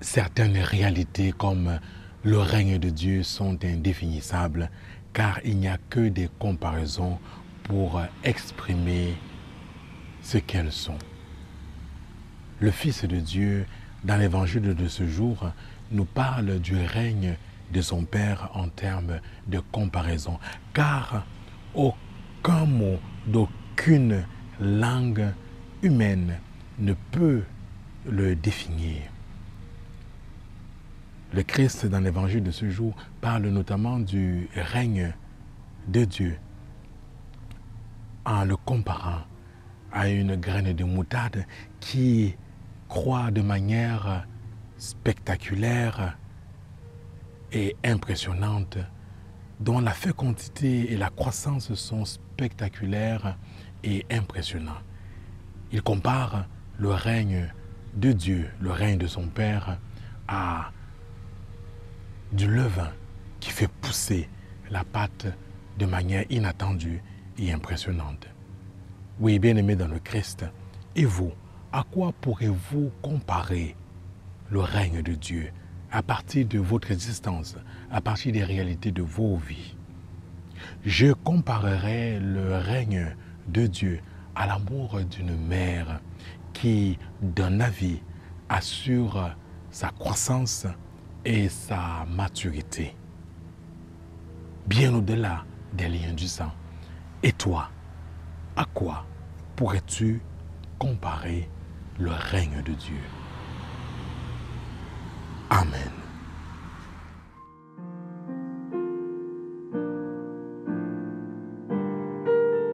Certaines réalités comme le règne de Dieu sont indéfinissables car il n'y a que des comparaisons pour exprimer ce qu'elles sont. Le Fils de Dieu, dans l'évangile de ce jour, nous parle du règne de son Père en termes de comparaison, car aucun mot d'aucune langue humaine ne peut le définir. Le Christ, dans l'évangile de ce jour, parle notamment du règne de Dieu en le comparant à une graine de moutarde qui croît de manière spectaculaire et impressionnante, dont la fécondité et la croissance sont spectaculaires et impressionnants. Il compare le règne de Dieu, le règne de son Père, à du levain qui fait pousser la pâte de manière inattendue et impressionnante. Oui, bien-aimés dans le Christ, et vous, à quoi pourrez-vous comparer le règne de Dieu à partir de votre existence, à partir des réalités de vos vies? Je comparerai le règne de Dieu à l'amour d'une mère qui, d'un avis, assure sa croissance et sa maturité, bien au-delà des liens du sang. Et toi, à quoi pourrais-tu comparer le règne de Dieu? Amen.